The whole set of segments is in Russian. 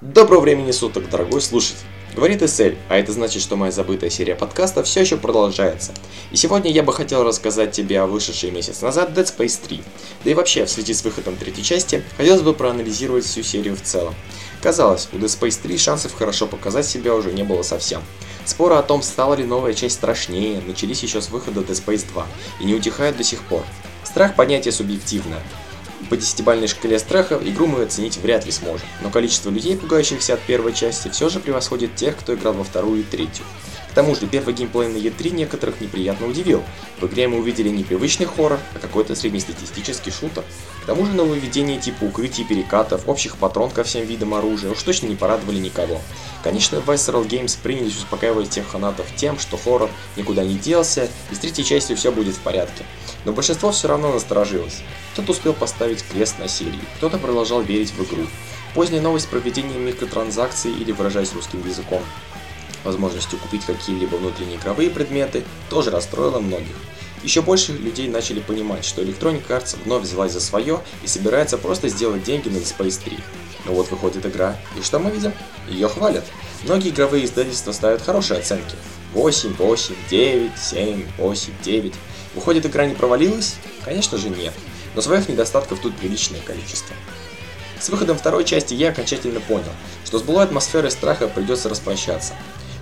Доброго времени суток, дорогой слушатель. Говорит Эсель, а это значит, что моя забытая серия подкастов все еще продолжается. И сегодня я бы хотел рассказать тебе о вышедшей месяц назад Dead Space 3. Да и вообще, в связи с выходом третьей части, хотелось бы проанализировать всю серию в целом. Казалось, у Dead Space 3 шансов хорошо показать себя уже не было совсем. Споры о том, стала ли новая часть страшнее, начались еще с выхода Dead Space 2 и не утихают до сих пор. Страх понятие субъективное. По десятибальной шкале страха игру мы оценить вряд ли сможем, но количество людей, пугающихся от первой части, все же превосходит тех, кто играл во вторую и третью. К тому же, первый геймплей на E3 некоторых неприятно удивил. В игре мы увидели не привычный хоррор, а какой-то среднестатистический шутер. К тому же нововведения типа укрытий, перекатов, общих патрон ко всем видам оружия уж точно не порадовали никого. Конечно, Visceral Games принялись успокаивать тех фанатов тем, что хоррор никуда не делся, и с третьей частью все будет в порядке. Но большинство все равно насторожилось. Кто-то успел поставить крест на серии, кто-то продолжал верить в игру. Поздняя новость про введение микротранзакций или, выражаясь русским языком, возможностью купить какие-либо внутренние игровые предметы, тоже расстроила многих. Еще больше людей начали понимать, что Electronic Arts вновь взялась за свое и собирается просто сделать деньги на Dead Space 3. Но вот выходит игра, и что мы видим? Ее хвалят. Многие игровые издательства ставят хорошие оценки. 8, 8, 9, 7, 8, 9. Выходит, игра не провалилась? Конечно же нет. Но своих недостатков тут приличное количество. С выходом второй части я окончательно понял, что с былой атмосферой страха придется распрощаться.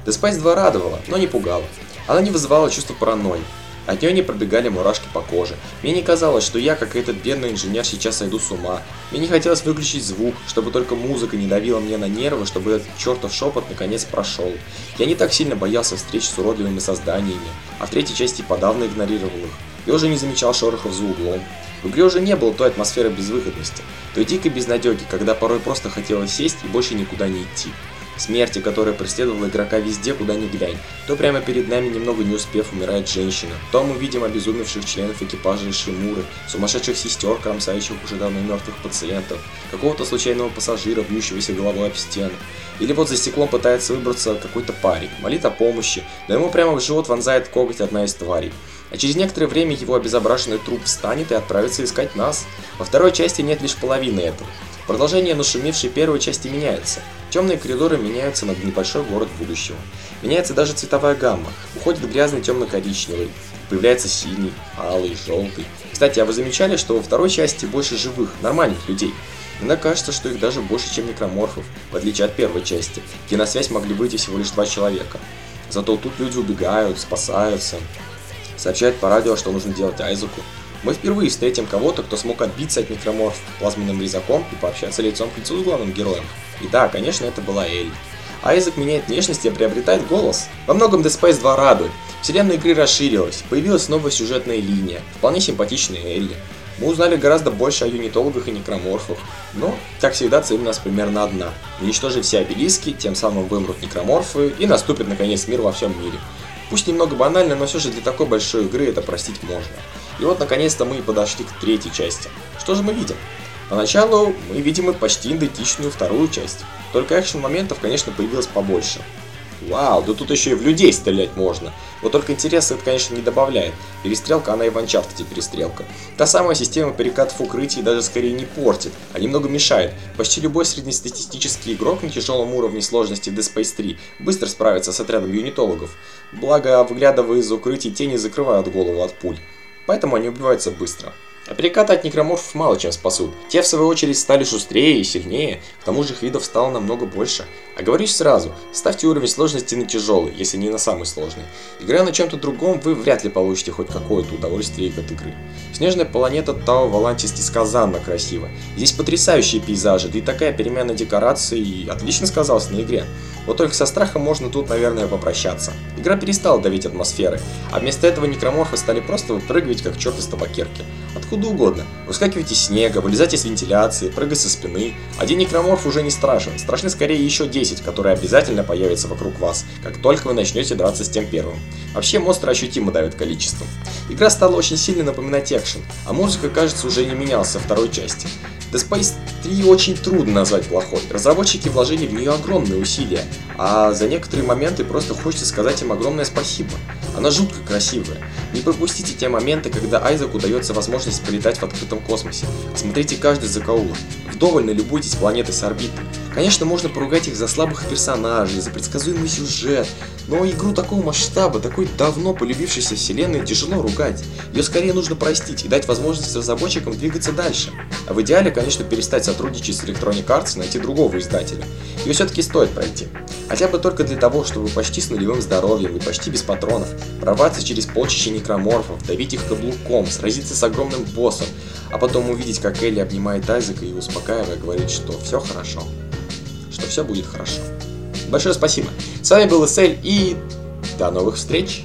Dead Space 2 радовала, но не пугала. Она не вызывала чувства паранойи. От нее не пробегали мурашки по коже. Мне не казалось, что я, как этот бедный инженер, сейчас сойду с ума. Мне не хотелось выключить звук, чтобы только музыка не давила мне на нервы, чтобы этот чертов шепот наконец прошел. Я не так сильно боялся встреч с уродливыми созданиями, а в третьей части подавно игнорировал их. Я уже не замечал шорохов за углом. В игре уже не было той атмосферы безвыходности, той дикой безнадеги, когда порой просто хотелось сесть и больше никуда не идти смерти, которая преследовала игрока везде, куда ни глянь. То прямо перед нами, немного не успев, умирает женщина, то мы видим обезумевших членов экипажа Шимуры, сумасшедших сестер, кромсающих уже давно мертвых пациентов, какого-то случайного пассажира, бьющегося головой об стену. Или вот за стеклом пытается выбраться какой-то парень, молит о помощи, но ему прямо в живот вонзает коготь одна из тварей. А через некоторое время его обезображенный труп встанет и отправится искать нас. Во второй части нет лишь половины этого. Продолжение нашумевшей первой части меняется. Темные коридоры меняются на небольшой город будущего. Меняется даже цветовая гамма. Уходит грязный темно-коричневый. Появляется синий, алый, желтый. Кстати, а вы замечали, что во второй части больше живых, нормальных людей? Мне кажется, что их даже больше, чем некроморфов, в отличие от первой части, где на связь могли выйти всего лишь два человека. Зато тут люди убегают, спасаются, сообщают по радио, что нужно делать Айзеку. Мы впервые встретим кого-то, кто смог отбиться от некроморф плазменным резаком и пообщаться лицом к лицу с главным героем. И да, конечно, это была Элли. Айзек меняет внешность и приобретает голос. Во многом Dead Space 2 радует. Вселенная игры расширилась, появилась новая сюжетная линия, вполне симпатичная Элли. Мы узнали гораздо больше о юнитологах и некроморфах, но, как всегда, цель у нас примерно одна – уничтожить все обелиски, тем самым вымрут некроморфы и наступит наконец мир во всем мире. Пусть немного банально, но все же для такой большой игры это простить можно. И вот наконец-то мы и подошли к третьей части. Что же мы видим? Поначалу мы видим и почти идентичную вторую часть. Только экшен моментов, конечно, появилось побольше. Вау, да тут еще и в людей стрелять можно. Вот только интереса это, конечно, не добавляет. Перестрелка, она и в Uncharted перестрелка. Та самая система перекатов укрытий даже скорее не портит, а немного мешает. Почти любой среднестатистический игрок на тяжелом уровне сложности Dead Space 3 быстро справится с отрядом юнитологов. Благо, выглядывая из укрытий, тени закрывают голову от пуль поэтому они убиваются быстро. А перекаты от некроморфов мало чем спасут. Те, в свою очередь, стали шустрее и сильнее, к тому же их видов стало намного больше. А говорю сразу, ставьте уровень сложности на тяжелый, если не на самый сложный. Играя на чем-то другом, вы вряд ли получите хоть какое-то удовольствие от игры. Снежная планета Тау Валантис несказанно красива. Здесь потрясающие пейзажи, да и такая перемена декораций отлично сказалась на игре. Вот только со страхом можно тут, наверное, попрощаться. Игра перестала давить атмосферы, а вместо этого некроморфы стали просто выпрыгивать как черт из табакерки. Откуда угодно. Выскакивать из снега, вылезать из вентиляции, прыгать со спины. Один некроморф уже не страшен, страшны скорее еще 10 10, которые обязательно появятся вокруг вас, как только вы начнете драться с тем первым. Вообще монстры ощутимо давят количеством. Игра стала очень сильно напоминать экшен, а музыка, кажется, уже не менялась со второй части. Dead Space 3 очень трудно назвать плохой. Разработчики вложили в нее огромные усилия, а за некоторые моменты просто хочется сказать им огромное спасибо. Она жутко красивая. Не пропустите те моменты, когда Айзеку удается возможность полетать в открытом космосе. Смотрите каждый закоулок. Вдоволь налюбуйтесь планетой с орбитой. Конечно, можно поругать их за слабых персонажей, за предсказуемый сюжет, но игру такого масштаба, такой давно полюбившейся вселенной тяжело ругать. Ее скорее нужно простить и дать возможность разработчикам двигаться дальше. А в идеале, конечно, перестать сотрудничать с Electronic Arts и найти другого издателя. Ее все-таки стоит пройти. Хотя бы только для того, чтобы почти с нулевым здоровьем и почти без патронов прорваться через полчища некроморфов, давить их каблуком, сразиться с огромным боссом, а потом увидеть, как Элли обнимает Айзека и успокаивая говорит, что все хорошо что все будет хорошо. Большое спасибо. С вами был Эсель и до новых встреч!